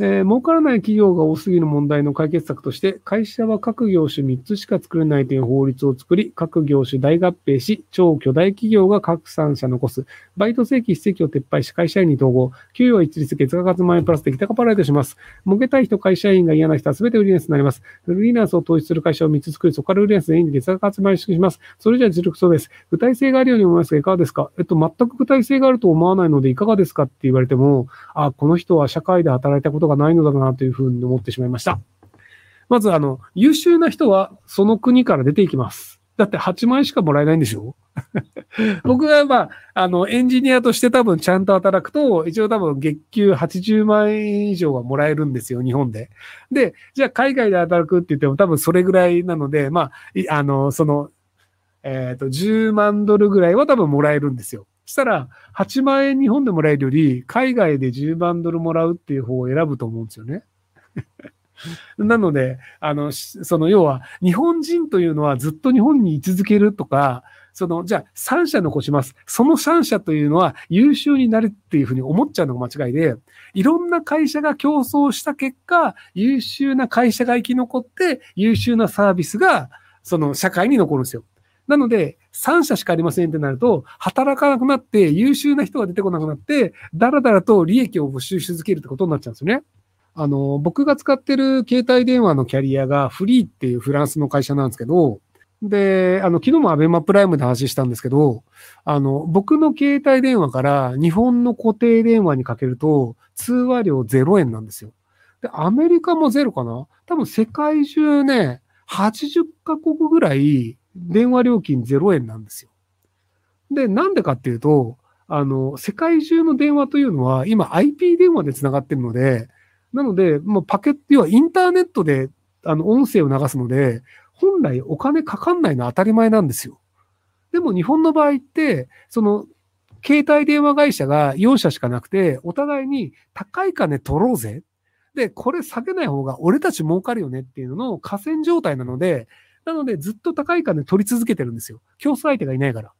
えー、儲からない企業が多すぎる問題の解決策として、会社は各業種3つしか作れないという法律を作り、各業種大合併し、超巨大企業が各産社残す、バイト正規非正規を撤廃し、会社員に統合、給与は一律月額万円プラスできたかパライトします。儲けたい人、会社員が嫌な人は全てフリーランスになります。フリーランスを投資する会社を3つ作り、そこからフリーランス全員で月額集まりします。それじゃ実力そうです。具体性があるように思いますが、いかがですか？えっと、全く具体性があると思わないので、いかがですかって言われても、あ、この人は社会で働いたことがないのだなとというふうに思ってしまいました。まず、あの、優秀な人はその国から出ていきます。だって8万円しかもらえないんでしょ？僕が、まあ、あの、エンジニアとして多分ちゃんと働くと、一応多分月給80万円以上はもらえるんですよ、日本で。で、じゃあ海外で働くって言っても多分それぐらいなので、まあ、あの、その、えっ、ー、と、10万ドルぐらいは多分もらえるんですよ。したら、8万円日本でもらえるより、海外で10万ドルもらうっていう方を選ぶと思うんですよね。なので、あの、その要は、日本人というのはずっと日本に居続けるとか、その、じゃあ3社残します。その3社というのは優秀になるっていうふうに思っちゃうのが間違いで、いろんな会社が競争した結果、優秀な会社が生き残って、優秀なサービスが、その社会に残るんですよ。なので、3社しかありませんってなると、働かなくなって優秀な人が出てこなくなって、だらだらと利益を募集し続けるってことになっちゃうんですよね。あの、僕が使ってる携帯電話のキャリアがフリーっていうフランスの会社なんですけど、で、あの、昨日もアベマプライムで話したんですけど、あの、僕の携帯電話から日本の固定電話にかけると、通話料0円なんですよ。で、アメリカもゼロかな？多分世界中ね、80カ国ぐらい電話料金0円なんですよ。で、なんでかっていうと、あの、世界中の電話というのは今 IP 電話で繋がってるので、なので、もうパケット、要はインターネットで、あの、音声を流すので、本来お金かかんないのは当たり前なんですよ。でも日本の場合って、その、携帯電話会社が4社しかなくて、お互いに高い金取ろうぜ。で、これ下げない方が俺たち儲かるよねっていうのの河川状態なので、なのでずっと高い金取り続けてるんですよ。競争相手がいないから。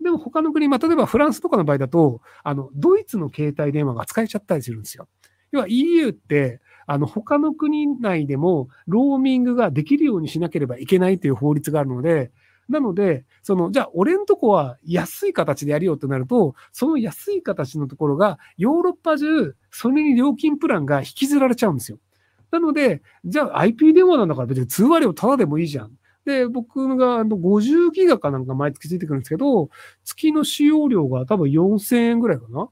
でも他の国、まあ、例えばフランスとかの場合だと、あの、ドイツの携帯電話が使えちゃったりするんですよ。要は EU って、あの、他の国内でもローミングができるようにしなければいけないという法律があるので、なので、その、じゃあ、俺んとこは安い形でやるよってなると、その安い形のところが、ヨーロッパ中、それに料金プランが引きずられちゃうんですよ。なので、じゃあ IP 電話なんだから別に通話料タダでもいいじゃん。で、僕が50ギガかなんか毎月ついてくるんですけど、月の使用量が多分4000円ぐらいかな。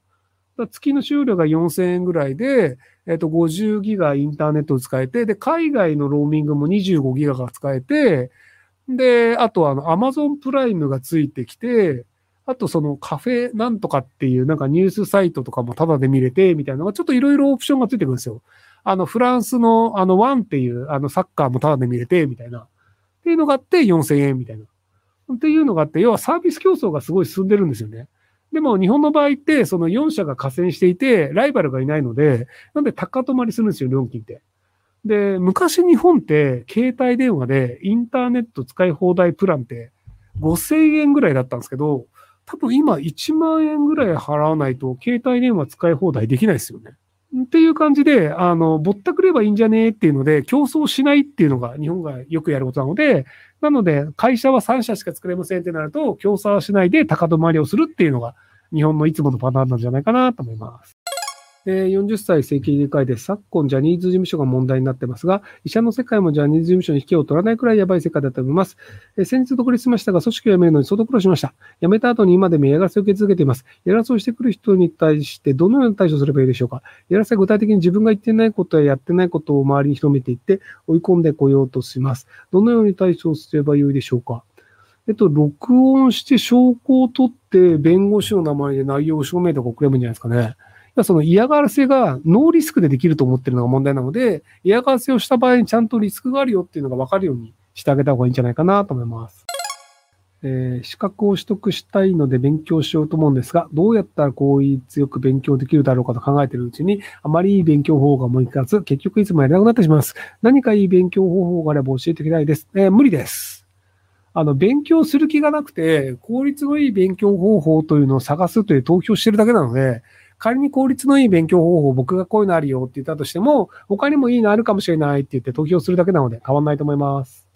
だ月の使用量が4000円ぐらいで、えっと、50ギガインターネットを使えて、で、海外のローミングも25ギガが使えて、で、あとあの、アマゾンプライムがついてきて、あとそのカフェなんとかっていうなんかニュースサイトとかもタダで見れて、みたいなのがちょっといろいろオプションがついてくるんですよ。あの、フランスのあの、ワンっていうあの、サッカーもタダで見れて、みたいな。っていうのがあって4000円みたいな。っていうのがあって、要はサービス競争がすごい進んでるんですよね。でも日本の場合って、その4社が加戦していて、ライバルがいないので、なんで高止まりするんですよ、料金って。で、昔日本って携帯電話でインターネット使い放題プランって5000円ぐらいだったんですけど、多分今1万円ぐらい払わないと携帯電話使い放題できないですよね。っていう感じで、あの、ぼったくればいいんじゃねえっていうので、競争しないっていうのが日本がよくやることなので、なので、会社は3社しか作れませんってなると、競争はしないで高止まりをするっていうのが、日本のいつものパターンなんじゃないかなと思います。え40歳正規理解で昨今ジャニーズ事務所が問題になってますが、医者の世界もジャニーズ事務所に引きを取らないくらいやばい世界だと思います。え先日独立しましたが、組織を辞めるのに相当苦労しました。辞めた後に今でも嫌がらせを受け続けています。嫌がらせをしてくる人に対してどのような対処すればいいでしょうか嫌がらせは具体的に自分が言ってないことややってないことを周りに広めていって追い込んでこようとします。どのように対処すればよいでしょうかえっと、録音して証拠を取って、弁護士の名前で内容を証明とか送ればいいんじゃないですかね。その嫌がらせがノーリスクでできると思ってるのが問題なので、嫌がらせをした場合にちゃんとリスクがあるよっていうのが分かるようにしてあげた方がいいんじゃないかなと思います。えー、資格を取得したいので勉強しようと思うんですが、どうやったら効率よく勉強できるだろうかと考えているうちに、あまりいい勉強方法が思いつかず、結局いつもやれなくなってしまいます。何かいい勉強方法があれば教えていきたいです。えー、無理です。あの、勉強する気がなくて、効率のいい勉強方法というのを探すという投票してるだけなので、仮に効率のいい勉強方法、僕がこういうのあるよって言ったとしても、他にもいいのあるかもしれないって言って投票するだけなので変わんないと思います。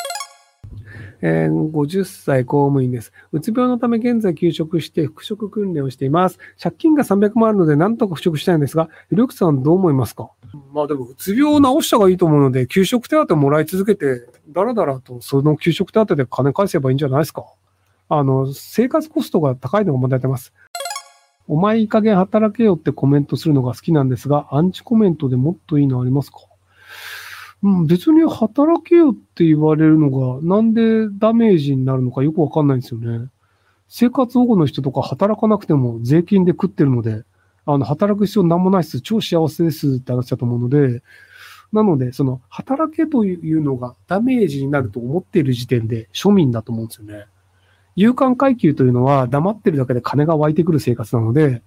えー50歳公務員です。うつ病のため現在休職して復職訓練をしています。借金が300万あるので何とか復職したいんですが、ひろゆきさんどう思いますか？まあでも、うつ病を治した方がいいと思うので、休職手当もらい続けて、だらだらとその休職手当で金返せばいいんじゃないですか？あの、生活コストが高いのが問題出ます。お前いい加減働けよってコメントするのが好きなんですが、アンチコメントでもっといいのありますか？うん、別に働けよって言われるのが、なんでダメージになるのかよくわかんないんですよね。生活保護の人とか働かなくても税金で食ってるので、あの、働く必要なんもないです。超幸せですって話だと思うので、なので、その、働けというのがダメージになると思っている時点で庶民だと思うんですよね。有感階級というのは黙ってるだけで金が湧いてくる生活なので、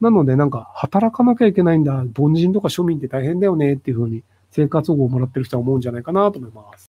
なのでなんか働かなきゃいけないんだ、凡人とか庶民って大変だよねっていうふうに生活保護をもらってる人は思うんじゃないかなと思います。